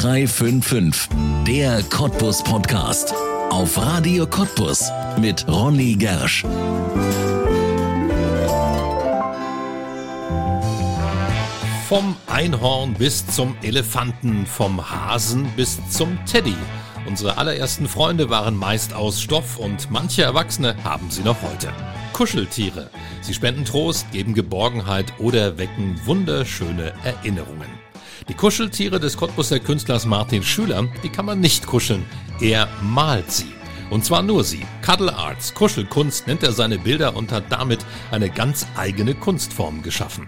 0355, der Cottbus Podcast. Auf Radio Cottbus mit Ronny Gersch. Vom Einhorn bis zum Elefanten, vom Hasen bis zum Teddy. Unsere allerersten Freunde waren meist aus Stoff und manche Erwachsene haben sie noch heute. Kuscheltiere. Sie spenden Trost, geben Geborgenheit oder wecken wunderschöne Erinnerungen. Die Kuscheltiere des Cottbuser Künstlers Martin Schüler, die kann man nicht kuscheln. Er malt sie. Und zwar nur sie. Cuddle Arts, Kuschelkunst nennt er seine Bilder und hat damit eine ganz eigene Kunstform geschaffen.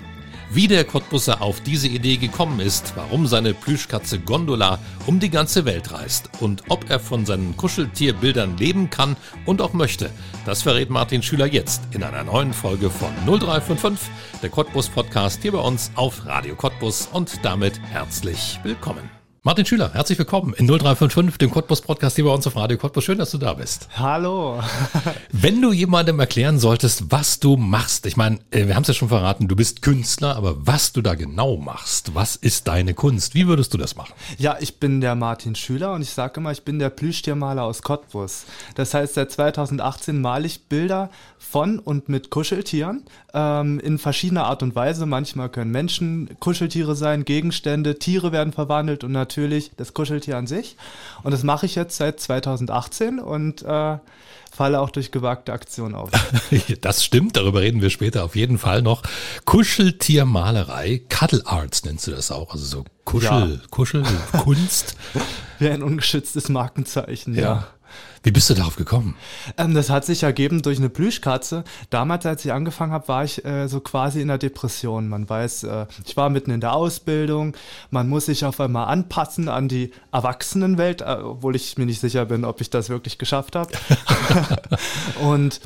Wie der Cottbusser auf diese Idee gekommen ist, warum seine Plüschkatze Gondola um die ganze Welt reist und ob er von seinen Kuscheltierbildern leben kann und auch möchte, das verrät Martin Schüler jetzt in einer neuen Folge von 0355, der Cottbus Podcast hier bei uns auf Radio Cottbus und damit herzlich willkommen. Martin Schüler, herzlich willkommen in 0355, dem Cottbus Podcast hier bei uns auf Radio Cottbus. Schön, dass du da bist. Hallo. Wenn du jemandem erklären solltest, was du machst, ich meine, äh, wir haben es ja schon verraten, du bist Künstler, aber was du da genau machst, was ist deine Kunst? Wie würdest du das machen? Ja, ich bin der Martin Schüler und ich sage immer, ich bin der Plüschtiermaler aus Cottbus. Das heißt, seit 2018 male ich Bilder von und mit Kuscheltieren ähm, in verschiedener Art und Weise. Manchmal können Menschen Kuscheltiere sein, Gegenstände, Tiere werden verwandelt und natürlich natürlich das Kuscheltier an sich. Und das mache ich jetzt seit 2018 und äh, falle auch durch gewagte Aktionen auf. das stimmt, darüber reden wir später auf jeden Fall noch. Kuscheltiermalerei, Cuddle Arts nennst du das auch, also so Kuschel, ja. Kuschel, Kunst. Wie ein ungeschütztes Markenzeichen, ja. ja. Wie bist du darauf gekommen? Ähm, das hat sich ergeben durch eine Plüschkatze. Damals, als ich angefangen habe, war ich äh, so quasi in der Depression. Man weiß, äh, ich war mitten in der Ausbildung. Man muss sich auf einmal anpassen an die Erwachsenenwelt, äh, obwohl ich mir nicht sicher bin, ob ich das wirklich geschafft habe. Und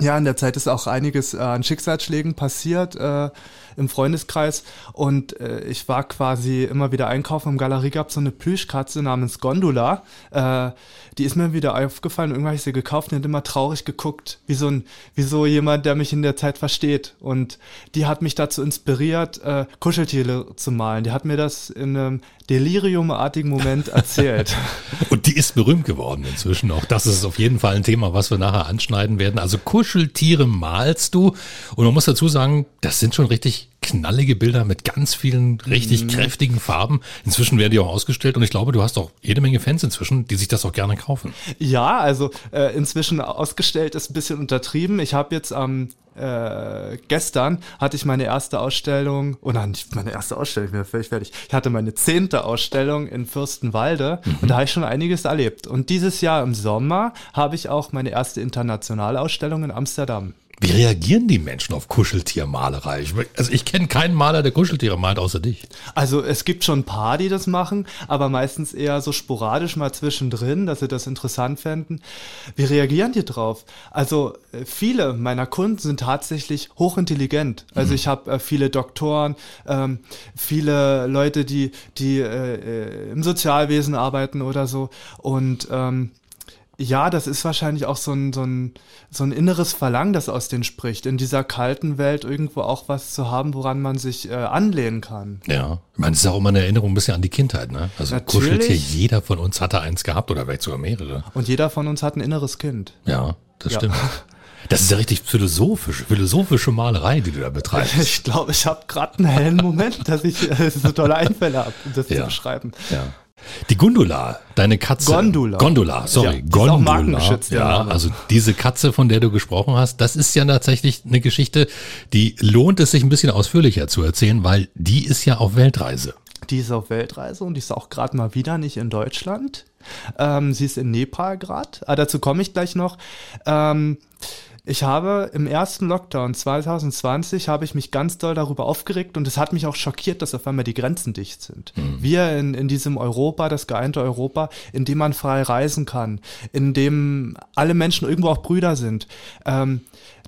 ja, in der Zeit ist auch einiges äh, an Schicksalsschlägen passiert äh, im Freundeskreis und äh, ich war quasi immer wieder einkaufen im Galerie gab so eine Plüschkatze namens Gondola. Äh, die ist mir wieder aufgefallen, irgendwann habe ich sie gekauft und hat immer traurig geguckt, wie so ein, wie so jemand, der mich in der Zeit versteht. Und die hat mich dazu inspiriert, äh, Kuscheltiere zu malen. Die hat mir das in einem deliriumartigen Moment erzählt. und die ist berühmt geworden inzwischen. Auch das ist auf jeden Fall ein Thema, was wir nachher anschneiden werden. Also Kuscheltiere malst du. Und man muss dazu sagen, das sind schon richtig knallige Bilder mit ganz vielen richtig mhm. kräftigen Farben. Inzwischen werden die auch ausgestellt und ich glaube, du hast auch jede Menge Fans inzwischen, die sich das auch gerne kaufen. Ja, also äh, inzwischen ausgestellt ist ein bisschen untertrieben. Ich habe jetzt am äh, gestern hatte ich meine erste Ausstellung, oh nein, nicht meine erste Ausstellung, ich bin völlig fertig. Ich hatte meine zehnte Ausstellung in Fürstenwalde mhm. und da habe ich schon einiges erlebt. Und dieses Jahr im Sommer habe ich auch meine erste internationale Ausstellung in Amsterdam. Wie reagieren die Menschen auf Kuscheltiermalerei? Ich, also ich kenne keinen Maler, der Kuscheltiere malt, außer dich. Also es gibt schon ein paar, die das machen, aber meistens eher so sporadisch mal zwischendrin, dass sie das interessant fänden. Wie reagieren die drauf? Also äh, viele meiner Kunden sind tatsächlich hochintelligent. Also mhm. ich habe äh, viele Doktoren, ähm, viele Leute, die, die äh, äh im Sozialwesen arbeiten oder so und ähm, ja, das ist wahrscheinlich auch so ein, so, ein, so ein inneres Verlangen, das aus denen spricht, in dieser kalten Welt irgendwo auch was zu haben, woran man sich äh, anlehnen kann. Ja, ich meine, das ist auch immer eine Erinnerung ein bisschen an die Kindheit, ne? Also Natürlich. Kuscheltier, jeder von uns hatte eins gehabt oder vielleicht sogar mehrere. Und jeder von uns hat ein inneres Kind. Ja, das ja. stimmt. Das ist ja richtig philosophisch, philosophische Malerei, die du da betreibst. Ich glaube, ich habe gerade einen hellen Moment, dass ich äh, so tolle Einfälle habe, um das ja. zu beschreiben. Ja. Die Gundula, deine Katze. Gondola. Gondola, sorry. Ja, Gondola. ja, also diese Katze, von der du gesprochen hast, das ist ja tatsächlich eine Geschichte, die lohnt es sich ein bisschen ausführlicher zu erzählen, weil die ist ja auf Weltreise. Die ist auf Weltreise und die ist auch gerade mal wieder nicht in Deutschland. Ähm, sie ist in Nepal gerade. Ah, dazu komme ich gleich noch. Ähm, ich habe im ersten Lockdown 2020 habe ich mich ganz doll darüber aufgeregt und es hat mich auch schockiert, dass auf einmal die Grenzen dicht sind. Mhm. Wir in, in diesem Europa, das geeinte Europa, in dem man frei reisen kann, in dem alle Menschen irgendwo auch Brüder sind. Ähm,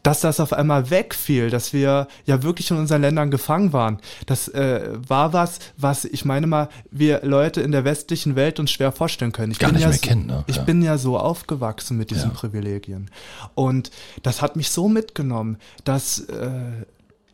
dass das auf einmal wegfiel, dass wir ja wirklich in unseren Ländern gefangen waren. Das äh, war was, was ich meine mal, wir Leute in der westlichen Welt uns schwer vorstellen können. Ich Gar bin nicht ja mehr so, kennen, ne? Ich ja. bin ja so aufgewachsen mit diesen ja. Privilegien. Und das hat mich so mitgenommen, dass äh,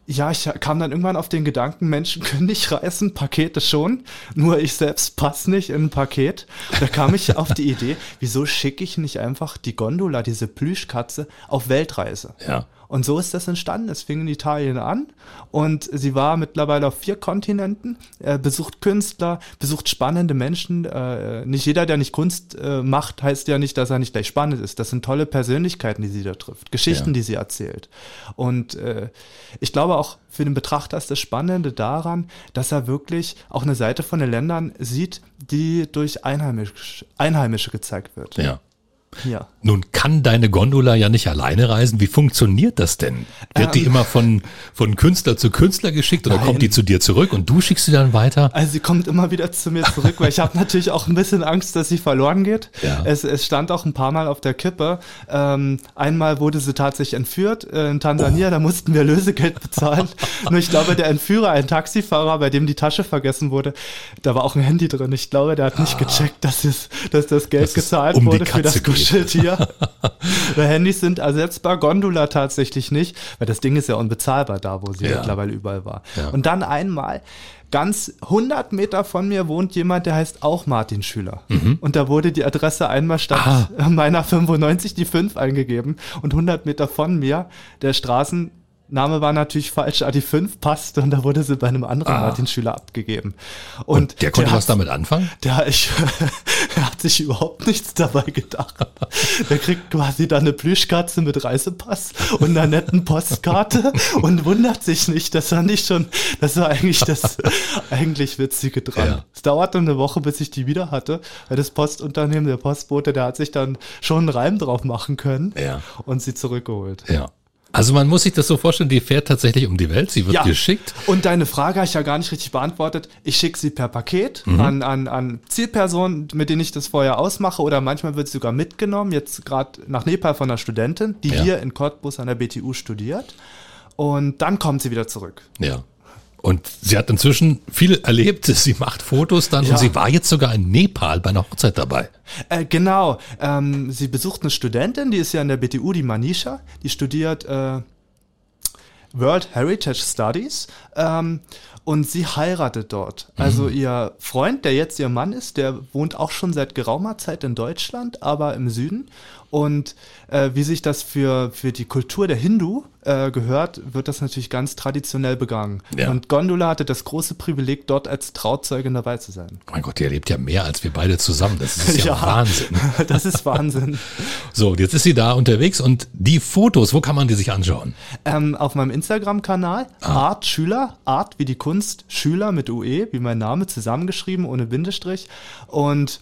ja, ich kam dann irgendwann auf den Gedanken, Menschen können nicht reisen, Pakete schon, nur ich selbst passe nicht in ein Paket. Da kam ich auf die Idee, wieso schicke ich nicht einfach die Gondola, diese Plüschkatze, auf Weltreise? Ja. Und so ist das entstanden. Es fing in Italien an und sie war mittlerweile auf vier Kontinenten, äh, besucht Künstler, besucht spannende Menschen. Äh, nicht jeder, der nicht Kunst äh, macht, heißt ja nicht, dass er nicht gleich spannend ist. Das sind tolle Persönlichkeiten, die sie da trifft, Geschichten, Ja. die sie erzählt. Und äh, ich glaube auch für den Betrachter ist das Spannende daran, dass er wirklich auch eine Seite von den Ländern sieht, die durch Einheimisch, Einheimische gezeigt wird. Ja. Ja. Nun kann deine Gondola ja nicht alleine reisen. Wie funktioniert das denn? Wird die Ähm. immer von, von Künstler zu Künstler geschickt oder Nein. kommt die zu dir zurück und du schickst sie dann weiter? Also sie kommt immer wieder zu mir zurück, weil ich habe natürlich auch ein bisschen Angst, dass sie verloren geht. Ja. Es, es stand auch ein paar Mal auf der Kippe. Ähm, einmal wurde sie tatsächlich entführt äh, in Tansania, da mussten wir Lösegeld bezahlen. Nur ich glaube, der Entführer, ein Taxifahrer, bei dem die Tasche vergessen wurde, da war auch ein Handy drin. Ich glaube, der hat nicht gecheckt, dass, es, dass das Geld Dass es gezahlt um die wurde für das geht. Kuscheltier. Weil Handys sind ersetzbar, Gondola tatsächlich nicht, weil das Ding ist ja unbezahlbar da, wo sie Ja. mittlerweile überall war. Ja. Und dann einmal, ganz 100 Meter von mir wohnt jemand, der heißt auch Martin Schüler. Und da wurde die Adresse einmal statt Mhm. Ah. meiner 95 die 5 eingegeben. Und 100 Meter von mir, der Straßenname war natürlich falsch, aber die 5 passte und da wurde sie bei einem anderen Ah. Martin Schüler abgegeben. Und der konnte hat- was damit anfangen? der, ich, er hat sich überhaupt nichts dabei gedacht. Der kriegt quasi dann eine Plüschkatze mit Reisepass und einer netten Postkarte und wundert sich nicht. Das war nicht schon, das war eigentlich das eigentlich Witzige dran. Ja. Es dauerte eine Woche, bis ich die wieder hatte, weil das Postunternehmen, der Postbote, der hat sich dann schon einen Reim drauf machen können Ja. und sie zurückgeholt. Ja. Also man muss sich das so vorstellen, die fährt tatsächlich um die Welt, sie wird geschickt. Und deine Frage habe ich ja gar nicht richtig beantwortet. Ich schicke sie per Paket Mhm. an, an, an Zielpersonen, mit denen ich das vorher ausmache. Oder manchmal wird sie sogar mitgenommen. Jetzt gerade nach Nepal von einer Studentin, die Ja. hier in Cottbus an der BTU studiert. Und dann kommt sie wieder zurück. Ja. Und sie hat inzwischen viel erlebt, sie macht Fotos dann Ja. und sie war jetzt sogar in Nepal bei einer Hochzeit dabei. Äh, genau. Ähm, sie besucht eine Studentin, die ist ja an der BTU, die Manisha. Die studiert äh, World Heritage Studies. Ähm, und sie heiratet dort. Also ihr Freund, der jetzt ihr Mann ist, der wohnt auch schon seit geraumer Zeit in Deutschland, aber im Süden. Und äh, wie sich das für, für die Kultur der Hindu äh, gehört, wird das natürlich ganz traditionell begangen. Ja. Und Gondola hatte das große Privileg, dort als Trauzeugin dabei zu sein. Mein Gott, die erlebt ja mehr als wir beide zusammen. Das ist ja, Wahnsinn. Das ist Wahnsinn. So, und jetzt ist sie da unterwegs und die Fotos, wo kann man die sich anschauen? Ähm, auf meinem Instagram-Kanal Ah. Art Schüler, Art wie die Kunst, Schüler mit UE, wie mein Name, zusammengeschrieben, ohne Bindestrich. Und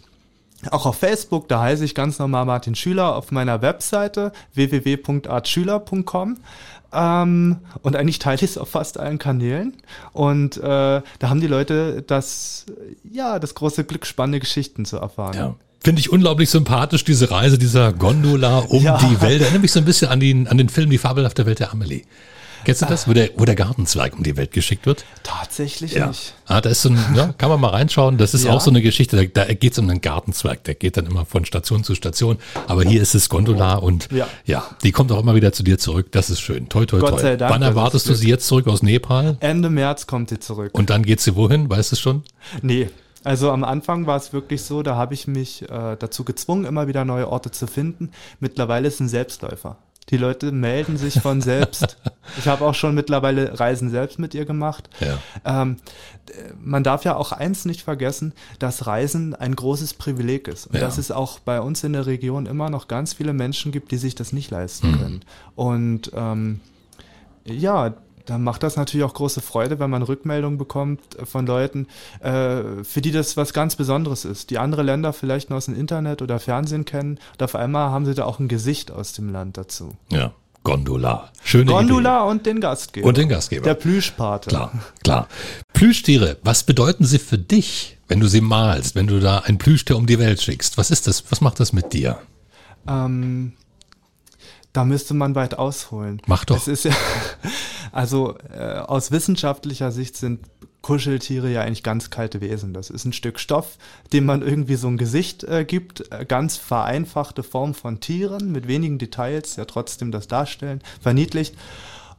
auch auf Facebook, da heiße ich ganz normal Martin Schüler, auf meiner Webseite www.artschüler.com. Ähm, und eigentlich teile ich es auf fast allen Kanälen. Und äh, da haben die Leute das, ja, das große Glück, spannende Geschichten zu erfahren. Ja. Finde ich unglaublich sympathisch, diese Reise dieser Gondola um Ja. die Welt. Erinnert mich so ein bisschen an, den, an den Film Die fabelhafte Welt der Amelie. Kennst du das, wo der, wo der Gartenzwerg um die Welt geschickt wird? Tatsächlich nicht. Ah, da ist so ein, ja, kann man mal reinschauen. Das ist Ja. auch so eine Geschichte. Da, da geht es um einen Gartenzwerg. Der geht dann immer von Station zu Station. Aber hier ist es Gondola und ja. Ja. die kommt auch immer wieder zu dir zurück. Das ist schön. Toi, toi, Gott toi. sei Dank, Wann erwartest du sie jetzt zurück aus Nepal? Ende März kommt sie zurück. Und dann geht sie wohin? Weißt du schon? Nee. Also am Anfang war es wirklich so, da habe ich mich äh, dazu gezwungen, immer wieder neue Orte zu finden. Mittlerweile ist es ein Selbstläufer. Die Leute melden sich von selbst. Ich habe auch schon mittlerweile Reisen selbst mit ihr gemacht. Ja. Ähm, man darf ja auch eins nicht vergessen, dass Reisen ein großes Privileg ist. Und Ja. dass es auch bei uns in der Region immer noch ganz viele Menschen gibt, die sich das nicht leisten können. Und ähm, ja, dann macht das natürlich auch große Freude, wenn man Rückmeldungen bekommt von Leuten, äh, für die das was ganz Besonderes ist, die andere Länder vielleicht nur aus dem Internet oder Fernsehen kennen. Und auf einmal haben sie da auch ein Gesicht aus dem Land dazu. Ja. Gondola. Schöne Gondola und den Gastgeber. Idee. Und den Gastgeber. Der Plüschpate. Klar, klar. Plüschtiere, was bedeuten sie für dich, wenn du sie malst, wenn du da ein Plüschtier um die Welt schickst? Was ist das? Was macht das mit dir? Ähm, da müsste man weit ausholen. Mach doch. Es ist ja, also äh, aus wissenschaftlicher Sicht sind Kuscheltiere ja eigentlich ganz kalte Wesen. Das ist ein Stück Stoff, dem man irgendwie so ein Gesicht äh, gibt, äh, ganz vereinfachte Form von Tieren mit wenigen Details, ja trotzdem das darstellen, verniedlicht.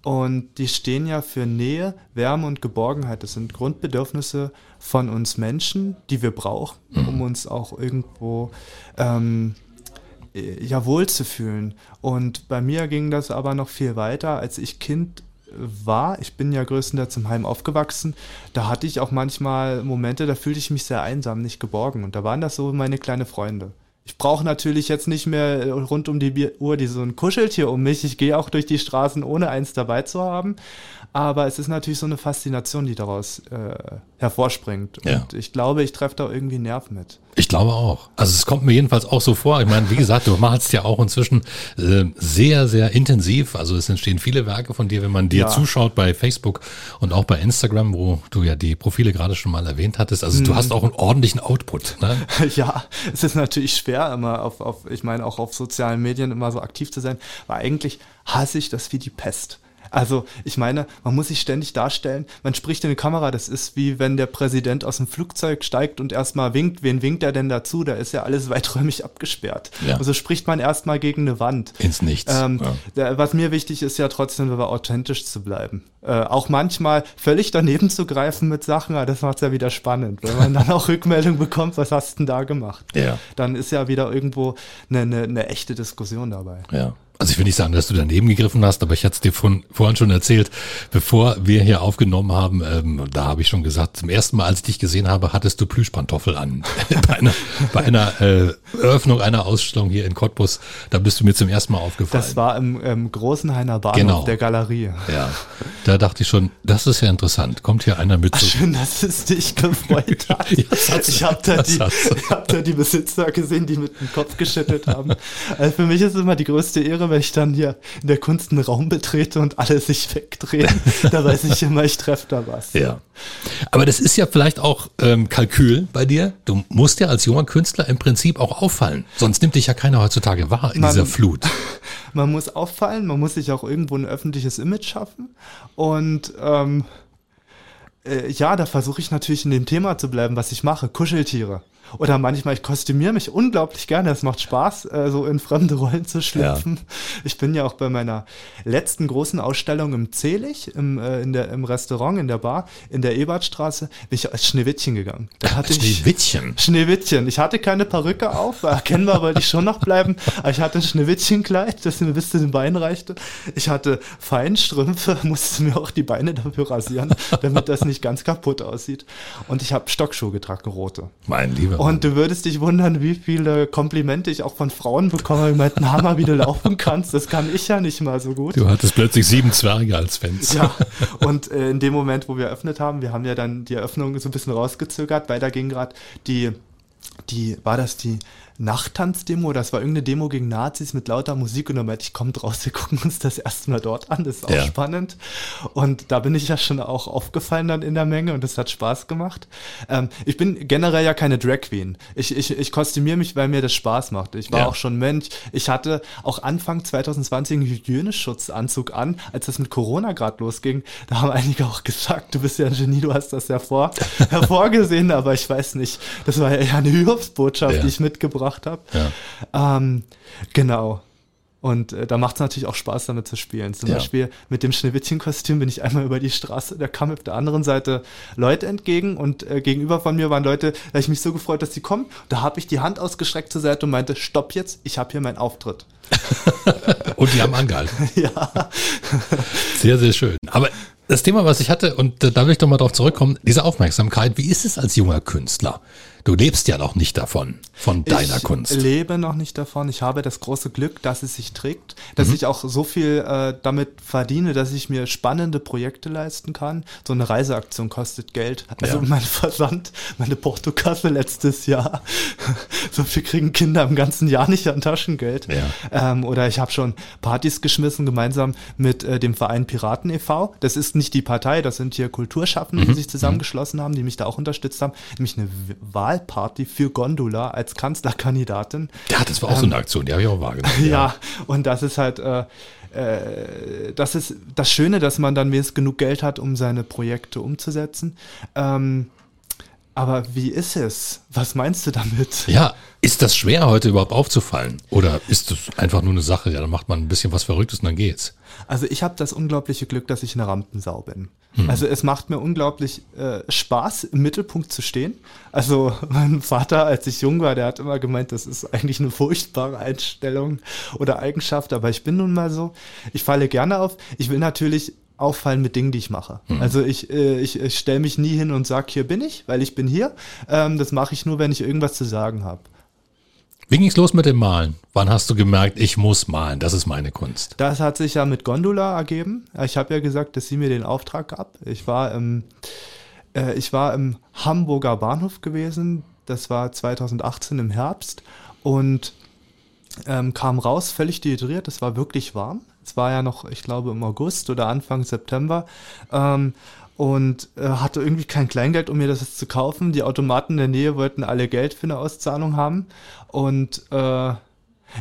Und die stehen ja für Nähe, Wärme und Geborgenheit. Das sind Grundbedürfnisse von uns Menschen, die wir brauchen, um Mhm. uns auch irgendwo ähm, äh, ja wohl zu fühlen. Und bei mir ging das aber noch viel weiter, als ich Kind war. Ich bin ja größtenteils im Heim aufgewachsen. Da hatte ich auch manchmal Momente, da fühlte ich mich sehr einsam, nicht geborgen. Und da waren das so meine kleine Freunde. Ich brauche natürlich jetzt nicht mehr äh, rund um die Uhr die so ein Kuscheltier um mich. Ich gehe auch durch die Straßen, ohne eins dabei zu haben. Aber es ist natürlich so eine Faszination, die daraus äh, hervorspringt. Ja. Und ich glaube, ich treffe da irgendwie einen Nerv mit. Ich glaube auch. Also es kommt mir jedenfalls auch so vor. Ich meine, wie gesagt, du malst ja auch inzwischen äh, sehr, sehr intensiv. Also es entstehen viele Werke von dir, wenn man dir Ja. zuschaut bei Facebook und auch bei Instagram, wo du ja die Profile gerade schon mal erwähnt hattest. Also du hast auch einen ordentlichen Output. Ne? Ja, es ist natürlich schwer, immer auf, auf, ich meine, auch auf sozialen Medien immer so aktiv zu sein, weil eigentlich hasse ich das wie die Pest. Also, ich meine, man muss sich ständig darstellen, man spricht in die Kamera, das ist wie wenn der Präsident aus dem Flugzeug steigt und erstmal winkt. Wen winkt er denn dazu? Da ist ja alles weiträumig abgesperrt. Ja. Also spricht man erstmal gegen eine Wand. Ins Nichts. Ähm, ja. was mir wichtig ist ja trotzdem, aber authentisch zu bleiben. Äh, auch manchmal völlig daneben zu greifen mit Sachen, aber das macht es ja wieder spannend. Wenn man dann auch Rückmeldung bekommt, was hast du denn da gemacht? Ja. Dann ist ja wieder irgendwo eine, eine, eine echte Diskussion dabei. Ja. Also ich will nicht sagen, dass du daneben gegriffen hast, aber ich hatte es dir von, vorhin schon erzählt, bevor wir hier aufgenommen haben, ähm, da habe ich schon gesagt, zum ersten Mal, als ich dich gesehen habe, hattest du Plüschpantoffel an. bei einer, bei einer äh, Eröffnung einer Ausstellung hier in Cottbus, da bist du mir zum ersten Mal aufgefallen. Das war im, im Großenhainer Bahnhof Genau. der Galerie. ja, da dachte ich schon, das ist ja interessant. Kommt hier einer mit so Schön, dass es dich gefreut hat. Ich habe da, die- hab da die Besitzer gesehen, die mit dem Kopf geschüttelt haben. Also für mich ist es immer die größte Ehre, wenn ich dann hier in der Kunst einen Raum betrete und alle sich wegdrehen. da weiß ich immer, ich treffe da was. Ja. Aber das ist ja vielleicht auch ähm, Kalkül bei dir. Du musst ja als junger Künstler im Prinzip auch auffallen. Sonst nimmt dich ja keiner heutzutage wahr in Man- dieser Flut. Man muss auffallen, man muss sich auch irgendwo ein öffentliches Image schaffen. Und ähm, äh, ja, da versuche ich natürlich in dem Thema zu bleiben, was ich mache. Kuscheltiere. Oder manchmal, ich kostümiere mich unglaublich gerne. Es macht Spaß, äh, so in fremde Rollen zu schlüpfen. Ich bin ja auch bei meiner letzten großen Ausstellung im Zelig, im, äh, in der, im Restaurant, in der Bar, in der Ebertstraße, bin ich als Schneewittchen gegangen. Da hatte ich Schneewittchen. Schneewittchen. Ich hatte keine Perücke auf, erkennbar wollte ich schon noch bleiben, aber ich hatte ein Schneewittchenkleid, das mir bis zu den Beinen reichte. Ich hatte Feinstrümpfe, musste mir auch die Beine dafür rasieren, damit das nicht ganz kaputt aussieht. Und ich habe Stockschuhe getragen, rote. Mein lieber. Und du würdest dich wundern, wie viele Komplimente ich auch von Frauen bekomme, die meinten, Hammer, wie du laufen kannst. Das kann ich ja nicht mal so gut. Du hattest plötzlich sieben Zwerge als Fans. Ja, und äh, in dem Moment, wo wir eröffnet haben, wir haben ja dann die Eröffnung so ein bisschen rausgezögert, weil da ging gerade die, die, war das die Nachttanzdemo? Das war irgendeine Demo gegen Nazis mit lauter Musik und dann meinte ich, kommt raus, wir gucken uns das erstmal dort an, das ist auch Ja. spannend. Und da bin ich ja schon auch aufgefallen dann in der Menge und das hat Spaß gemacht. Ähm, ich bin generell ja keine Drag Queen. Ich, ich, ich kostümiere mich, weil mir das Spaß macht. Ich war Ja. auch schon Mönch. Ich hatte auch Anfang 2020 einen Hygieneschutzanzug an, als das mit Corona gerade losging. Da haben einige auch gesagt, du bist ja ein Genie, du hast das hervor, hervorgesehen, aber ich weiß nicht. Das war ja eher eine Hilfsbotschaft, Ja. die ich mitgebracht habe. Ja. Ähm, genau. Und äh, da macht es natürlich auch Spaß, damit zu spielen. Zum Ja. Beispiel mit dem Schneewittchenkostüm bin ich einmal über die Straße, da kamen auf der anderen Seite Leute entgegen und äh, gegenüber von mir waren Leute, da habe ich mich so gefreut, dass sie kommen. Da habe ich die Hand ausgestreckt zur Seite und meinte, stopp jetzt, ich habe hier meinen Auftritt. Und die haben angehalten. ja. Sehr, sehr schön. Aber das Thema, was ich hatte, und da will ich doch mal drauf zurückkommen, diese Aufmerksamkeit, wie ist es als junger Künstler? Du lebst ja noch nicht davon, von deiner ich Kunst. lebe noch nicht davon. Ich habe das große Glück, dass es sich trägt, dass Mhm. ich auch so viel äh, damit verdiene, dass ich mir spannende Projekte leisten kann. So eine Reiseaktion kostet Geld. Also Ja. mein Versand, meine Portokasse letztes Jahr. so viel kriegen Kinder im ganzen Jahr nicht an Taschengeld. Ja. Ähm, oder ich habe schon Partys geschmissen, gemeinsam mit äh, dem Verein Piraten e.V. Das ist nicht die Partei, das sind hier Kulturschaffende, Mhm. die sich zusammengeschlossen haben, die mich da auch unterstützt haben. Nämlich eine W- Wahlparty für Gondola als Kanzlerkandidatin. Ja, das war auch so eine Aktion, die habe ich auch wahrgenommen. Ja, und das ist halt, äh, äh, das ist das Schöne, dass man dann wenigstens genug Geld hat, um seine Projekte umzusetzen. Ähm, Aber wie ist es? Was meinst du damit? Ja, ist das schwer heute überhaupt aufzufallen? Oder ist das einfach nur eine Sache, ja, dann macht man ein bisschen was Verrücktes und dann geht's? Also ich habe das unglaubliche Glück, dass ich eine Rampensau bin. Hm. Also es macht mir unglaublich äh, Spaß, im Mittelpunkt zu stehen. Also mein Vater, als ich jung war, der hat immer gemeint, das ist eigentlich eine furchtbare Einstellung oder Eigenschaft, aber ich bin nun mal so. Ich falle gerne auf. Ich will natürlich auffallen mit Dingen, die ich mache. Mhm. Also ich, äh, ich, ich stelle mich nie hin und sage, hier bin ich, weil ich bin hier. Ähm, das mache ich nur, wenn ich irgendwas zu sagen habe. Wie ging's los mit dem Malen? Wann hast du gemerkt, ich muss malen, das ist meine Kunst? Das hat sich ja mit Gondola ergeben. Ich habe ja gesagt, dass sie mir den Auftrag gab. Ich war im, äh, ich war im Hamburger Bahnhof gewesen. Das war 2018 im Herbst und ähm, kam raus, völlig dehydriert. Es war wirklich warm. Es war ja noch, ich glaube, im August oder Anfang September. Ähm, und äh, hatte irgendwie kein Kleingeld, um mir das jetzt zu kaufen. Die Automaten in der Nähe wollten alle Geld für eine Auszahlung haben. Und äh,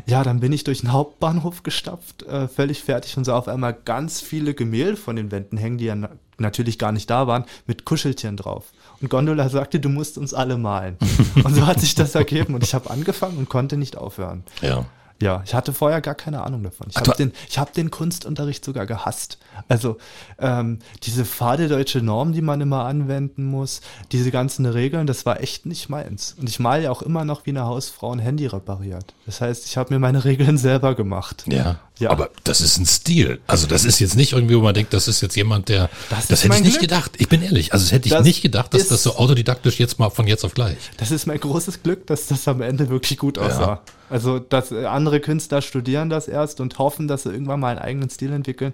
ja, dann bin ich durch den Hauptbahnhof gestapft, äh, völlig fertig und sah auf einmal ganz viele Gemälde von den Wänden hängen, die ja na natürlich gar nicht da waren, mit Kuscheltieren drauf. Und Gondola sagte, du musst uns alle malen. und so hat sich das ergeben und ich habe angefangen und konnte nicht aufhören. Ja. Ja, ich hatte vorher gar keine Ahnung davon. Ich habe den, hab den Kunstunterricht sogar gehasst. Also ähm, diese fade deutsche Norm, die man immer anwenden muss, diese ganzen Regeln, das war echt nicht meins. Und ich male ja auch immer noch wie eine Hausfrau ein Handy repariert. Das heißt, ich habe mir meine Regeln selber gemacht. Ja, ja. Aber das ist ein Stil. Also das ist jetzt nicht irgendwie, wo man denkt, das ist jetzt jemand, der. Das, das hätte ich nicht Glück. gedacht. Ich bin ehrlich. Also das hätte ich das nicht gedacht, dass das so autodidaktisch jetzt mal von jetzt auf gleich. Das ist mein großes Glück, dass das am Ende wirklich gut aussah. Ja. Also, dass andere Künstler studieren das erst und hoffen, dass sie irgendwann mal einen eigenen Stil entwickeln.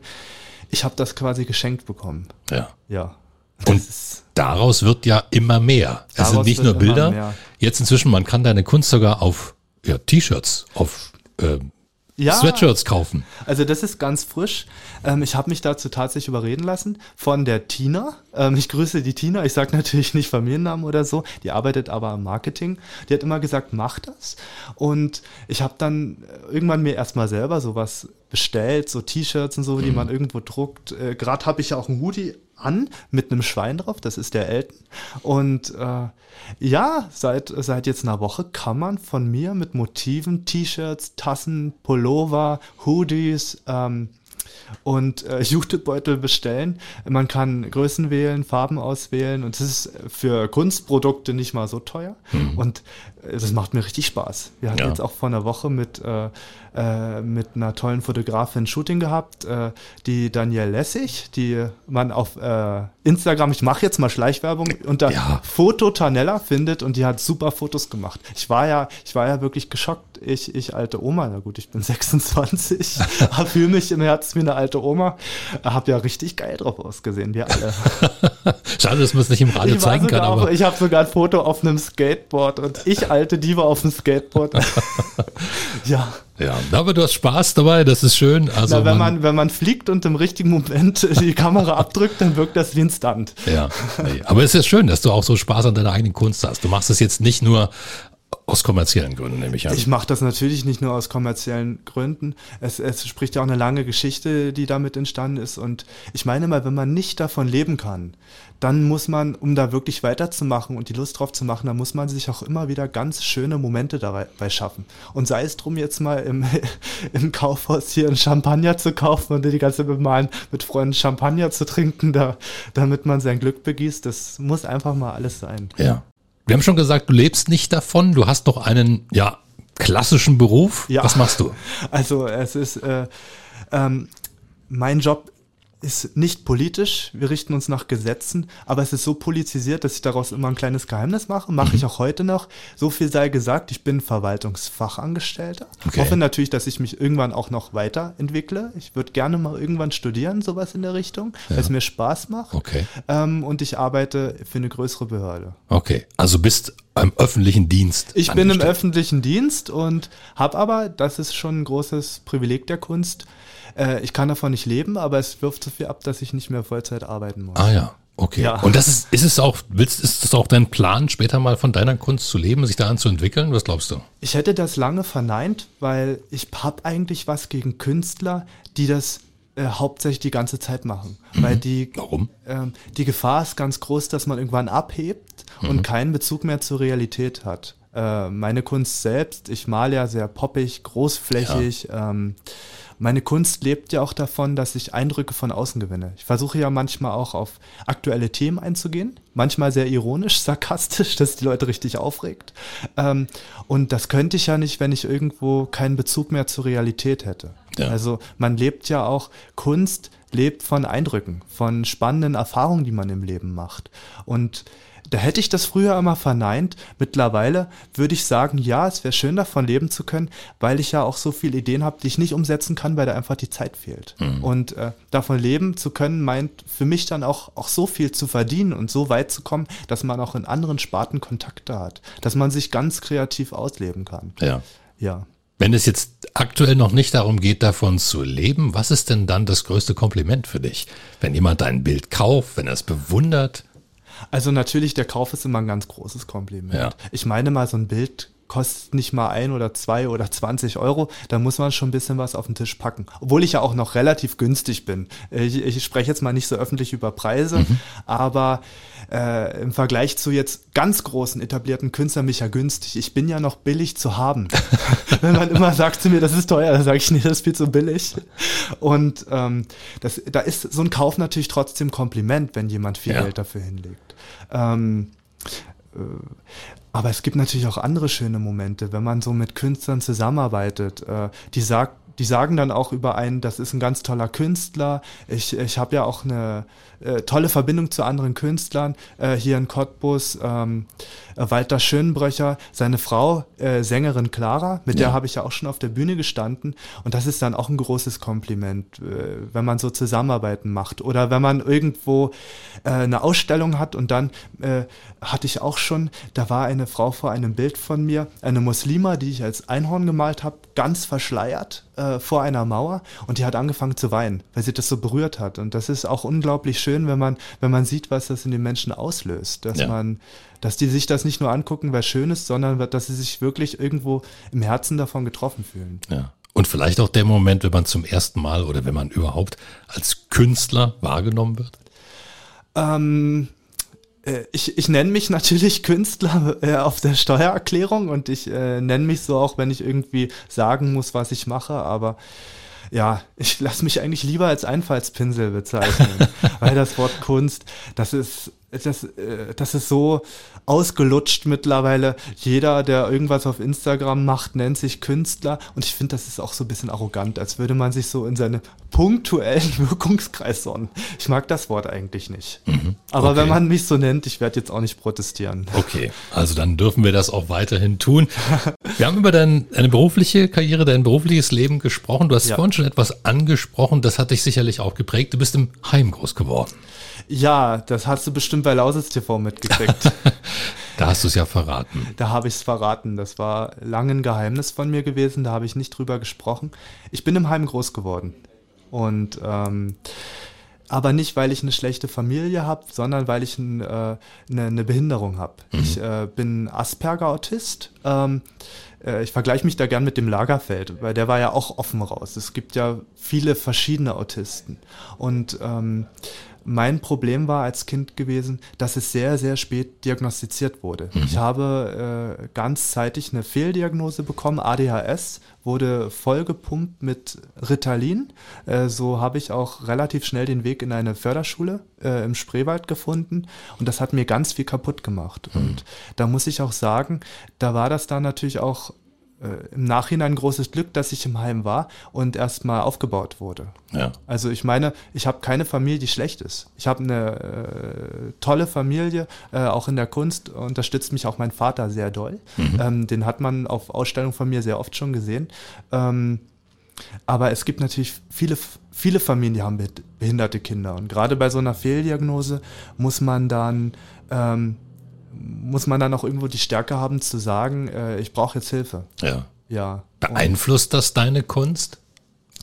Ich habe das quasi geschenkt bekommen. Ja. Ja. Und daraus wird ja immer mehr. Es sind nicht nur Bilder. Jetzt inzwischen, man kann deine Kunst sogar auf ja, T-Shirts, auf äh, ja, Sweatshirts kaufen. Also das ist ganz frisch. Ähm, ich habe mich dazu tatsächlich überreden lassen von der Tina. Ähm, ich grüße die Tina. Ich sage natürlich nicht Familiennamen oder so. Die arbeitet aber im Marketing. Die hat immer gesagt, mach das. Und ich habe dann irgendwann mir erstmal selber sowas bestellt, so T-Shirts und so, die mhm. man irgendwo druckt. Äh, Gerade habe ich ja auch ein Hoodie an mit einem Schwein drauf, das ist der Elton. Und äh, ja, seit, seit jetzt einer Woche kann man von mir mit Motiven, T-Shirts, Tassen, Pullover, Hoodies, ähm, und äh, Jutebeutel bestellen. Man kann Größen wählen, Farben auswählen und das ist für Kunstprodukte nicht mal so teuer. Mhm. Und äh, das macht mir richtig Spaß. Wir hatten ja. jetzt auch vor einer Woche mit, äh, äh, mit einer tollen Fotografin ein Shooting gehabt, äh, die Danielle Lessig, die man auf äh, Instagram, ich mache jetzt mal Schleichwerbung, unter ja. Foto Tanella findet und die hat super Fotos gemacht. Ich war ja, ich war ja wirklich geschockt. Ich, ich alte Oma, na gut, ich bin 26, fühle mich im Herzen wie eine alte Oma. Habe ja richtig geil drauf ausgesehen, wir alle. Schade, dass man es nicht im Radio zeigen kann. Aber. ich habe sogar ein Foto auf einem Skateboard und ich alte Diva auf dem Skateboard. ja. Ja, aber du hast Spaß dabei, das ist schön. Also Na, wenn, man, man, wenn man fliegt und im richtigen Moment die Kamera abdrückt, dann wirkt das wie ein Stunt. Ja, aber es ist schön, dass du auch so Spaß an deiner eigenen Kunst hast. Du machst es jetzt nicht nur aus kommerziellen Gründen, nehme ich an. Ich mache das natürlich nicht nur aus kommerziellen Gründen. Es, es spricht ja auch eine lange Geschichte, die damit entstanden ist. Und ich meine mal, wenn man nicht davon leben kann, dann muss man, um da wirklich weiterzumachen und die Lust drauf zu machen, dann muss man sich auch immer wieder ganz schöne Momente dabei schaffen. Und sei es drum, jetzt mal im, im Kaufhaus hier einen Champagner zu kaufen und die ganze Zeit mit, mit Freunden Champagner zu trinken, da, damit man sein Glück begießt. Das muss einfach mal alles sein. Ja. Wir haben schon gesagt, du lebst nicht davon. Du hast doch einen, ja, klassischen Beruf. Ja. Was machst du? Also es ist, äh, ähm, mein Job ist nicht politisch, wir richten uns nach Gesetzen, aber es ist so politisiert, dass ich daraus immer ein kleines Geheimnis mache. Mache mhm. ich auch heute noch. So viel sei gesagt, ich bin Verwaltungsfachangestellter. Okay. Hoffe natürlich, dass ich mich irgendwann auch noch weiterentwickle. Ich würde gerne mal irgendwann studieren, sowas in der Richtung, ja. weil es mir Spaß macht. Okay. Ähm, und ich arbeite für eine größere Behörde. Okay, also bist im öffentlichen Dienst. Ich bin im öffentlichen Dienst und habe aber, das ist schon ein großes Privileg der Kunst, äh, ich kann davon nicht leben, aber es wirft so viel ab, dass ich nicht mehr Vollzeit arbeiten muss. Ah ja. Okay. Ja. Und das ist, ist es auch, willst, ist es auch dein Plan, später mal von deiner Kunst zu leben, sich daran zu entwickeln? Was glaubst du? Ich hätte das lange verneint, weil ich habe eigentlich was gegen Künstler, die das äh, hauptsächlich die ganze Zeit machen. Mhm. Weil die, Warum? Ähm, die Gefahr ist ganz groß, dass man irgendwann abhebt mhm. und keinen Bezug mehr zur Realität hat. Äh, meine Kunst selbst, ich male ja sehr poppig, großflächig. Ja. Ähm, meine Kunst lebt ja auch davon, dass ich Eindrücke von außen gewinne. Ich versuche ja manchmal auch auf aktuelle Themen einzugehen, manchmal sehr ironisch, sarkastisch, dass die Leute richtig aufregt. Ähm, und das könnte ich ja nicht, wenn ich irgendwo keinen Bezug mehr zur Realität hätte. Ja. Also man lebt ja auch, Kunst lebt von Eindrücken, von spannenden Erfahrungen, die man im Leben macht. Und da hätte ich das früher immer verneint. Mittlerweile würde ich sagen, ja, es wäre schön davon leben zu können, weil ich ja auch so viele Ideen habe, die ich nicht umsetzen kann, weil da einfach die Zeit fehlt. Mhm. Und äh, davon leben zu können, meint für mich dann auch, auch so viel zu verdienen und so weit zu kommen, dass man auch in anderen Sparten Kontakte hat, dass man sich ganz kreativ ausleben kann. Ja. Ja. Wenn es jetzt aktuell noch nicht darum geht, davon zu leben, was ist denn dann das größte Kompliment für dich? Wenn jemand dein Bild kauft, wenn er es bewundert, also natürlich, der Kauf ist immer ein ganz großes Kompliment. Ja. Ich meine mal, so ein Bild kostet nicht mal ein oder zwei oder 20 Euro, da muss man schon ein bisschen was auf den Tisch packen. Obwohl ich ja auch noch relativ günstig bin. Ich, ich spreche jetzt mal nicht so öffentlich über Preise, mhm. aber äh, im Vergleich zu jetzt ganz großen etablierten Künstlern mich ja günstig. Ich bin ja noch billig zu haben. Wenn man immer sagt zu mir, das ist teuer, dann sage ich, nee, das ist viel zu billig. Und ähm, das, da ist so ein Kauf natürlich trotzdem Kompliment, wenn jemand viel ja. Geld dafür hinlegt. Ähm, äh, aber es gibt natürlich auch andere schöne Momente, wenn man so mit Künstlern zusammenarbeitet, äh, die sagt, die sagen dann auch über einen, das ist ein ganz toller Künstler. Ich, ich habe ja auch eine äh, tolle Verbindung zu anderen Künstlern. Äh, hier in Cottbus, ähm, äh, Walter Schönbröcher, seine Frau, äh, Sängerin Clara, mit ja. der habe ich ja auch schon auf der Bühne gestanden. Und das ist dann auch ein großes Kompliment, äh, wenn man so Zusammenarbeiten macht. Oder wenn man irgendwo eine Ausstellung hat und dann hatte ich auch schon, da war eine Frau vor einem Bild von mir, eine Muslima, die ich als Einhorn gemalt habe, ganz verschleiert äh, vor einer Mauer und die hat angefangen zu weinen, weil sie das so berührt hat. Und das ist auch unglaublich schön, wenn man, wenn man sieht, was das in den Menschen auslöst, dass ja. man, dass die sich das nicht nur angucken, weil schön ist, sondern dass sie sich wirklich irgendwo im Herzen davon getroffen fühlen. Ja. Und vielleicht auch der Moment, wenn man zum ersten Mal oder wenn man überhaupt als Künstler wahrgenommen wird? Ähm, äh, ich, ich nenne mich natürlich Künstler äh, auf der Steuererklärung und ich äh, nenne mich so auch, wenn ich irgendwie sagen muss, was ich mache, aber ja, ich lasse mich eigentlich lieber als Einfallspinsel bezeichnen, weil das Wort Kunst, das ist das, äh, das ist so ausgelutscht mittlerweile. Jeder, der irgendwas auf Instagram macht, nennt sich Künstler. Und ich finde, das ist auch so ein bisschen arrogant, als würde man sich so in seinen punktuellen Wirkungskreis sonnen. Ich mag das Wort eigentlich nicht. Mhm. Aber okay. wenn man mich so nennt, ich werde jetzt auch nicht protestieren. Okay, also dann dürfen wir das auch weiterhin tun. Wir haben über dein, deine berufliche Karriere, dein berufliches Leben gesprochen. Du hast ja. vorhin schon etwas angesprochen, das hat dich sicherlich auch geprägt. Du bist im Heim groß geworden. Ja, das hast du bestimmt bei Lausitz TV mitgekriegt. da hast du es ja verraten. Da habe ich es verraten. Das war lange ein Geheimnis von mir gewesen. Da habe ich nicht drüber gesprochen. Ich bin im Heim groß geworden. Und ähm, aber nicht, weil ich eine schlechte Familie habe, sondern weil ich ein, äh, eine, eine, Behinderung habe. Mhm. Ich äh, bin Asperger-Autist. Ähm, äh, ich vergleiche mich da gern mit dem Lagerfeld, weil der war ja auch offen raus. Es gibt ja viele verschiedene Autisten. Und ähm, mein Problem war als Kind gewesen, dass es sehr, sehr spät diagnostiziert wurde. Mhm. Ich habe äh, ganzzeitig eine Fehldiagnose bekommen, ADHS, wurde vollgepumpt mit Ritalin. Äh, so habe ich auch relativ schnell den Weg in eine Förderschule äh, im Spreewald gefunden und das hat mir ganz viel kaputt gemacht. Mhm. Und da muss ich auch sagen, da war das dann natürlich auch äh, im Nachhinein ein großes Glück, dass ich im Heim war und erstmal aufgebaut wurde. Ja. Also ich meine, ich habe keine Familie, die schlecht ist. Ich habe eine äh, tolle Familie, äh, auch in der Kunst unterstützt mich auch mein Vater sehr doll. Mhm. Ähm, den hat man auf Ausstellungen von mir sehr oft schon gesehen. Ähm, aber es gibt natürlich viele, viele Familien, die haben behinderte Kinder. Und gerade bei so einer Fehldiagnose muss man dann ähm, muss man dann auch irgendwo die Stärke haben zu sagen, äh, ich brauche jetzt Hilfe. Ja. Ja. Beeinflusst das deine Kunst?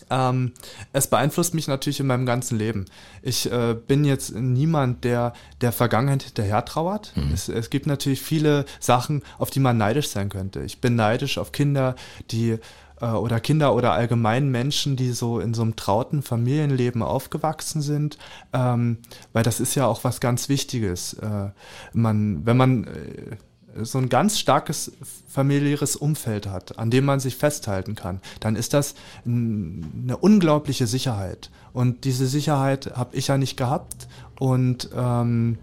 Ähm, es beeinflusst mich natürlich in meinem ganzen Leben. Ich äh, bin jetzt niemand, der der Vergangenheit hinterher trauert. Mhm. Es, es, gibt natürlich viele Sachen, auf die man neidisch sein könnte. Ich bin neidisch auf Kinder, die oder Kinder oder allgemein Menschen, die so in so einem trauten Familienleben aufgewachsen sind, ähm, weil das ist ja auch was ganz Wichtiges. Äh, man, wenn man äh, so ein ganz starkes familiäres Umfeld hat, an dem man sich festhalten kann, dann ist das eine unglaubliche Sicherheit. Und diese Sicherheit habe ich ja nicht gehabt und ähm,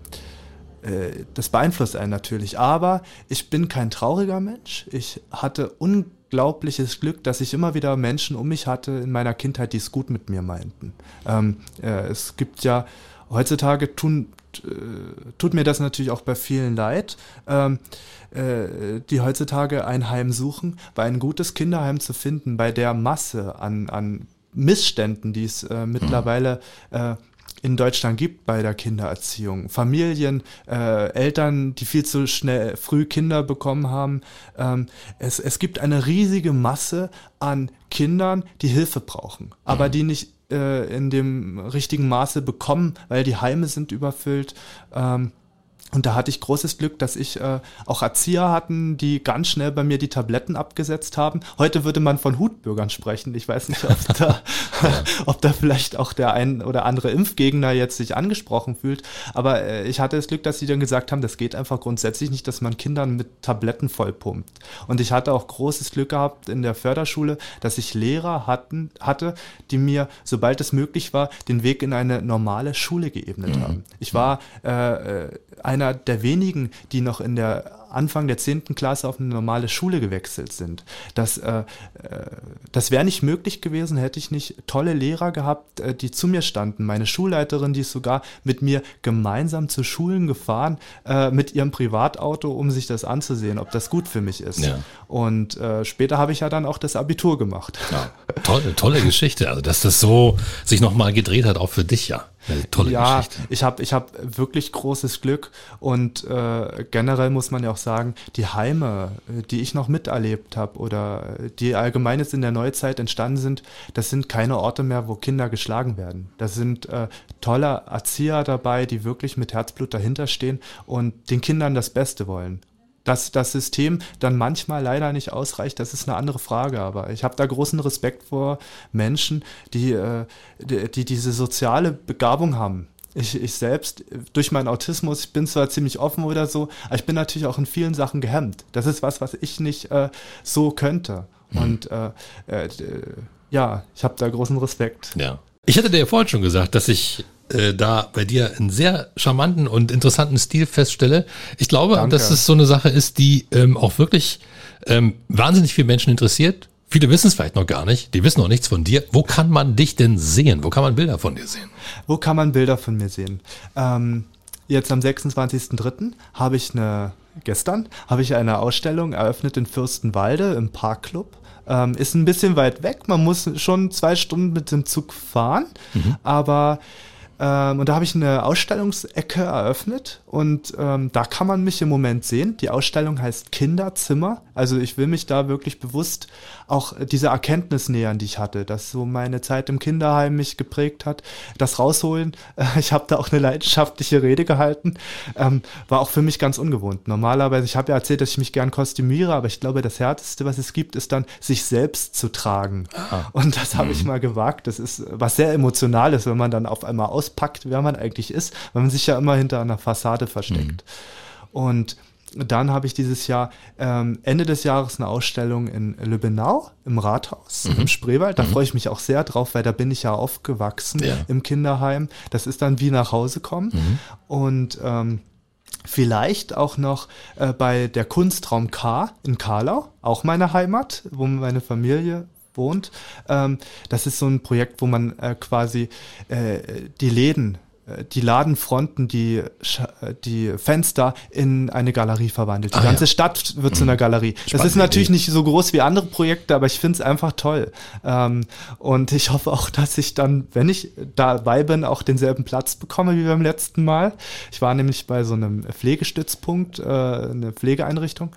äh, das beeinflusst einen natürlich. Aber ich bin kein trauriger Mensch. Ich hatte unglaubliches Glück, dass ich immer wieder Menschen um mich hatte in meiner Kindheit, die es gut mit mir meinten. Ähm, äh, es gibt ja heutzutage tun äh, tut mir das natürlich auch bei vielen leid, ähm, äh, die heutzutage ein Heim suchen, weil ein gutes Kinderheim zu finden, bei der Masse an, an Missständen, die es äh, mittlerweile äh, in Deutschland gibt bei der Kindererziehung. Familien, äh, Eltern, die viel zu schnell früh Kinder bekommen haben. Ähm, es, es gibt eine riesige Masse an Kindern, die Hilfe brauchen, aber mhm. die nicht äh, in dem richtigen Maße bekommen, weil die Heime sind überfüllt. Ähm, und da hatte ich großes Glück, dass ich äh, auch Erzieher hatten, die ganz schnell bei mir die Tabletten abgesetzt haben. Heute würde man von Hutbürgern sprechen. Ich weiß nicht, ob da, ob da vielleicht auch der ein oder andere Impfgegner jetzt sich angesprochen fühlt. Aber äh, ich hatte das Glück, dass sie dann gesagt haben, das geht einfach grundsätzlich nicht, dass man Kindern mit Tabletten vollpumpt. Und ich hatte auch großes Glück gehabt in der Förderschule, dass ich Lehrer hatten, hatte, die mir, sobald es möglich war, den Weg in eine normale Schule geebnet mhm. haben. Ich war äh, äh ein einer der wenigen, die noch in der Anfang der 10. Klasse auf eine normale Schule gewechselt sind. Das, äh, äh, das wäre nicht möglich gewesen, hätte ich nicht tolle Lehrer gehabt, äh, die zu mir standen. Meine Schulleiterin, die ist sogar mit mir gemeinsam zu Schulen gefahren, äh, mit ihrem Privatauto, um sich das anzusehen, ob das gut für mich ist. Ja. Und äh, später habe ich ja dann auch das Abitur gemacht. Ja, tolle, tolle Geschichte. Also, dass das so sich nochmal gedreht hat, auch für dich ja. Eine tolle ja, Geschichte. ich habe ich hab wirklich großes Glück und äh, generell muss man ja auch sagen, die Heime, die ich noch miterlebt habe oder die allgemein jetzt in der Neuzeit entstanden sind, das sind keine Orte mehr, wo Kinder geschlagen werden. Da sind äh, tolle Erzieher dabei, die wirklich mit Herzblut dahinter stehen und den Kindern das Beste wollen. Dass das System dann manchmal leider nicht ausreicht, das ist eine andere Frage. Aber ich habe da großen Respekt vor Menschen, die, äh, die, die diese soziale Begabung haben. Ich, ich selbst, durch meinen Autismus, ich bin zwar ziemlich offen oder so, aber ich bin natürlich auch in vielen Sachen gehemmt. Das ist was, was ich nicht äh, so könnte. Mhm. Und äh, äh, ja, ich habe da großen Respekt. Ja. Ich hatte dir ja vorhin schon gesagt, dass ich äh, da bei dir einen sehr charmanten und interessanten Stil feststelle. Ich glaube, Danke. dass es so eine Sache ist, die ähm, auch wirklich ähm, wahnsinnig viele Menschen interessiert. Viele wissen es vielleicht noch gar nicht. Die wissen noch nichts von dir. Wo kann man dich denn sehen? Wo kann man Bilder von dir sehen? Wo kann man Bilder von mir sehen? Ähm, jetzt am 26.03. habe ich eine, gestern habe ich eine Ausstellung eröffnet in Fürstenwalde im Parkclub. Ähm, ist ein bisschen weit weg. Man muss schon zwei Stunden mit dem Zug fahren. Mhm. Aber ähm, und da habe ich eine Ausstellungsecke eröffnet und ähm, da kann man mich im Moment sehen. Die Ausstellung heißt Kinderzimmer. Also ich will mich da wirklich bewusst auch diese Erkenntnis nähern, die ich hatte, dass so meine Zeit im Kinderheim mich geprägt hat. Das rausholen. ich habe da auch eine leidenschaftliche Rede gehalten. Ähm, war auch für mich ganz ungewohnt. Normalerweise, ich habe ja erzählt, dass ich mich gern kostümiere, aber ich glaube, das Härteste, was es gibt, ist dann, sich selbst zu tragen. Ah. Und das habe ich mhm. mal gewagt. Das ist was sehr Emotionales, wenn man dann auf einmal aus auspackt, wer man eigentlich ist, weil man sich ja immer hinter einer Fassade versteckt. Mhm. Und dann habe ich dieses Jahr ähm, Ende des Jahres eine Ausstellung in Lübbenau im Rathaus mhm. im Spreewald. Da mhm. freue ich mich auch sehr drauf, weil da bin ich ja aufgewachsen ja. im Kinderheim. Das ist dann wie nach Hause kommen. Mhm. Und ähm, Vielleicht auch noch äh, bei der Kunstraum K in Karlau, auch meine Heimat, wo meine Familie wohnt. Ähm, das ist so ein Projekt, wo man äh, quasi äh, die Läden äh, die Ladenfronten, die, äh, die Fenster in eine Galerie verwandelt. Die ah, ganze ja. Stadt wird mhm. zu einer Galerie. Spannende das ist natürlich Idee. nicht so groß wie andere Projekte, aber ich finde es einfach toll. Ähm, und ich hoffe auch, dass ich dann, wenn ich dabei bin, auch denselben Platz bekomme wie beim letzten Mal. Ich war nämlich bei so einem Pflegestützpunkt, äh, eine Pflegeeinrichtung.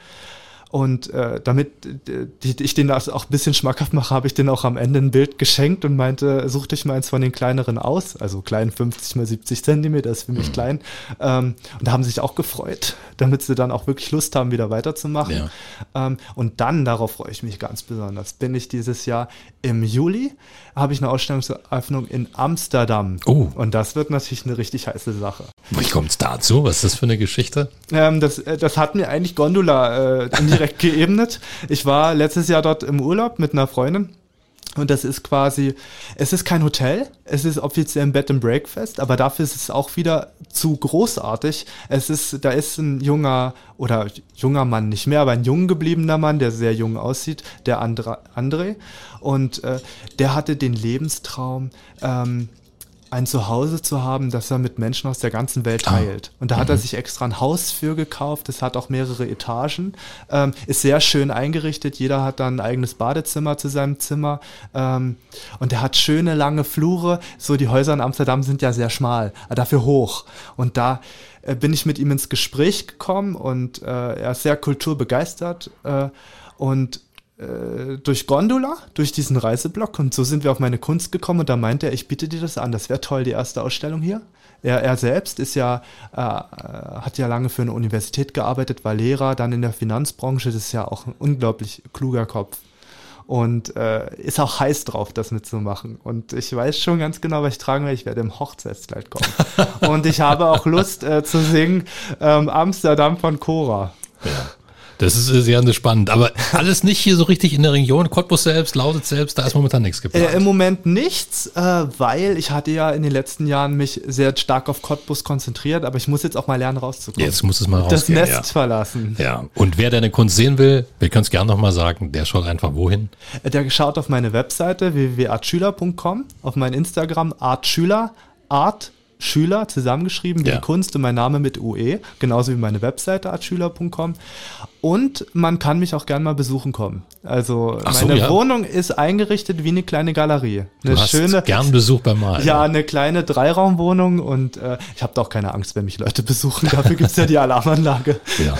Und äh, damit äh, ich den auch ein bisschen schmackhaft mache, habe ich den auch am Ende ein Bild geschenkt und meinte, such dich mal eins von den kleineren aus. Also klein 50 mal 70 Zentimeter ist für mich mhm. klein. Ähm, und da haben sie sich auch gefreut, damit sie dann auch wirklich Lust haben, wieder weiterzumachen. Ja. Ähm, und dann, darauf freue ich mich ganz besonders, bin ich dieses Jahr im Juli, habe ich eine Ausstellungseröffnung in Amsterdam. Oh. Und das wird natürlich eine richtig heiße Sache. Wie kommt es dazu? Was ist das für eine Geschichte? Ähm, das, äh, das hat mir eigentlich Gondola äh, indirekt geebnet. Ich war letztes Jahr dort im Urlaub mit einer Freundin. Und das ist quasi, es ist kein Hotel, es ist offiziell ein Bed and Breakfast, aber dafür ist es auch wieder zu großartig. Es ist, da ist ein junger oder junger Mann nicht mehr, aber ein jung gebliebener Mann, der sehr jung aussieht, der Andra, André. Und äh, der hatte den Lebenstraum, ähm, ein Zuhause zu haben, das er mit Menschen aus der ganzen Welt ah. teilt. Und da hat er mhm. sich extra ein Haus für gekauft. Es hat auch mehrere Etagen. Ähm, ist sehr schön eingerichtet. Jeder hat dann ein eigenes Badezimmer zu seinem Zimmer. Ähm, und er hat schöne lange Flure. So die Häuser in Amsterdam sind ja sehr schmal, aber dafür hoch. Und da äh, bin ich mit ihm ins Gespräch gekommen und äh, er ist sehr kulturbegeistert. Äh, und äh, durch Gondola, durch diesen Reiseblock und so sind wir auf meine Kunst gekommen und da meinte er, ich biete dir das an, das wäre toll, die erste Ausstellung hier. Er, er selbst ist ja, äh, hat ja lange für eine Universität gearbeitet, war Lehrer, dann in der Finanzbranche, das ist ja auch ein unglaublich kluger Kopf und äh, ist auch heiß drauf, das mitzumachen. Und ich weiß schon ganz genau, was ich tragen werde. Ich werde im Hochzeitskleid kommen. und ich habe auch Lust äh, zu singen ähm, Amsterdam von Cora. Ja. Das ist sehr spannend. Aber alles nicht hier so richtig in der Region. Cottbus selbst, Lausitz selbst, da ist momentan nichts geplant. Äh, Im Moment nichts, äh, weil ich hatte ja in den letzten Jahren mich sehr stark auf Cottbus konzentriert, aber ich muss jetzt auch mal lernen, rauszukommen. Jetzt muss es mal rausgehen. Das Nest ja. verlassen. Ja. Und wer deine Kunst sehen will, wir können es gerne nochmal sagen, der schaut einfach wohin? Äh, der schaut auf meine Webseite www.artschüler.com, auf mein Instagram artschüler, art Schüler zusammengeschrieben, wie ja. die Kunst und mein Name mit UE, genauso wie meine Webseite artschüler.com. Und man kann mich auch gern mal besuchen kommen. Also Ach meine so, ja. Wohnung ist eingerichtet wie eine kleine Galerie. Eine du hast schöne, gern Besuch beim Malen. Ja, eine kleine Dreiraumwohnung und äh, ich habe da auch keine Angst, wenn mich Leute besuchen. Dafür gibt es ja die Alarmanlage. Ja.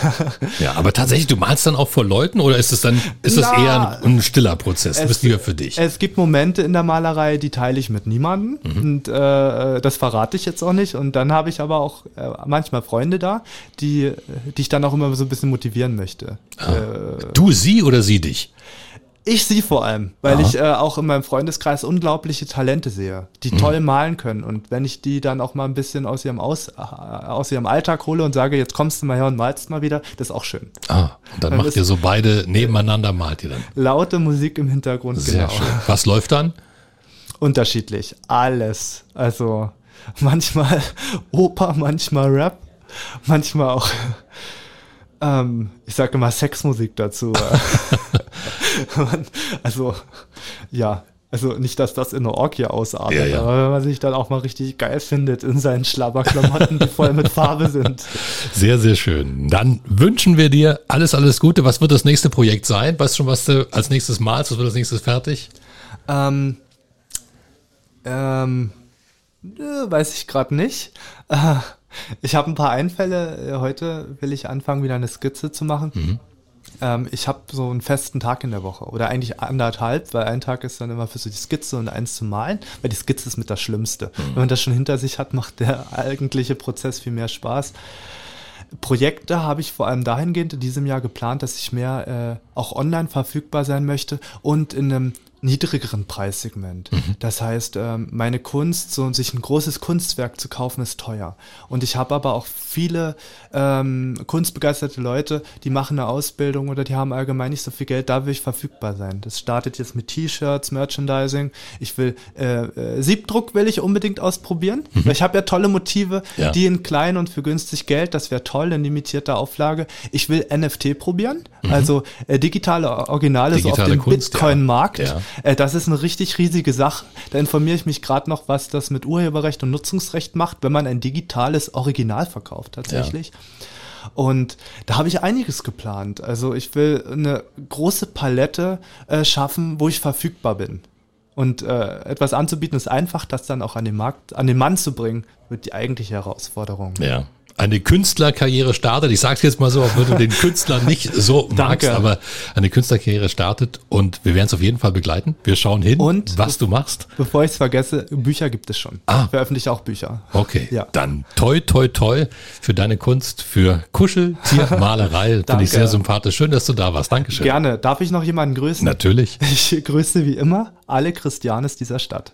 ja, aber tatsächlich, du malst dann auch vor Leuten oder ist es dann ist das eher ein, ein, stiller Prozess? Es, bist lieber für dich? Es gibt Momente in der Malerei, die teile ich mit niemandem mhm. und äh, das verrate ich jetzt auch nicht. Und dann habe ich aber auch äh, manchmal Freunde da, die, die ich dann auch immer so ein bisschen motivieren möchte möchte. Ah. Äh, du sie oder sie dich? Ich sie vor allem, weil Aha. ich äh, auch in meinem Freundeskreis unglaubliche Talente sehe, die mhm. toll malen können. Und wenn ich die dann auch mal ein bisschen aus ihrem, aus, äh, aus ihrem Alltag hole und sage, jetzt kommst du mal her und malst mal wieder, das ist auch schön. Ah, und dann, dann macht ihr so beide nebeneinander, malt ihr dann. Laute Musik im Hintergrund, Sehr genau. Schön. Was läuft dann? Unterschiedlich, alles. Also manchmal Oper, manchmal Rap, manchmal auch ähm, ich sage immer Sexmusik dazu. also, ja, also nicht, dass das in eine Orgie ausartet, ja, ja. aber wenn man sich dann auch mal richtig geil findet in seinen Schlabberklamotten, die voll mit Farbe sind. Sehr, sehr schön. Dann wünschen wir dir alles, alles Gute. Was wird das nächste Projekt sein? Weißt du schon, was du als nächstes malst? Was wird als nächstes fertig? Ähm, ähm, äh, weiß ich gerade nicht. Äh, ich habe ein paar Einfälle. Äh, heute will ich anfangen, wieder eine Skizze zu machen. Mhm. Ähm, ich habe so einen festen Tag in der Woche oder eigentlich anderthalb, weil ein Tag ist dann immer für so die Skizze und eins zu malen, weil die Skizze ist mit das Schlimmste. Mhm. Wenn man das schon hinter sich hat, macht der eigentliche Prozess viel mehr Spaß. Projekte habe ich vor allem dahingehend in diesem Jahr geplant, dass ich mehr äh, auch online verfügbar sein möchte und in einem niedrigeren Preissegment. Mhm. Das heißt, ähm, meine Kunst, so sich ein großes Kunstwerk zu kaufen, ist teuer. Und ich habe aber auch viele ähm, kunstbegeisterte Leute, die machen eine Ausbildung oder die haben allgemein nicht so viel Geld, da will ich verfügbar sein. Das startet jetzt mit T-Shirts, Merchandising. Ich will äh, äh, Siebdruck will ich unbedingt ausprobieren, mhm. weil ich habe ja tolle Motive, ja. die in klein und für günstig Geld, das wäre toll, in limitierter Auflage. Ich will NFT probieren, mhm. also äh, digitale Originale digitale so auf dem Bitcoin-Markt. Ja. Ja. Äh, das ist eine richtig riesige Sache. Da informiere ich mich gerade noch, was das mit Urheberrecht und Nutzungsrecht macht, wenn man ein digitales Original verkauft tatsächlich. Ja. Und da habe ich einiges geplant. Also ich will eine große Palette äh, schaffen, wo ich verfügbar bin. Und äh, etwas anzubieten ist einfach, das dann auch an den Markt, an den Mann zu bringen, wird die eigentliche Herausforderung. Ja. Eine Künstlerkarriere startet. Ich sage es jetzt mal so, auch wenn du den Künstler nicht so magst, aber eine Künstlerkarriere startet und wir werden es auf jeden Fall begleiten. Wir schauen hin, und, was du machst. Bevor ich es vergesse, Bücher gibt es schon. Ah. Ich veröffentliche auch Bücher. Okay, ja. dann toi, toi, toi für deine Kunst, für Kuscheltiermalerei. Finde ich sehr sympathisch. Schön, dass du da warst. Dankeschön. Gerne. Darf ich noch jemanden grüßen? Natürlich. Ich grüße wie immer alle Christianes dieser Stadt.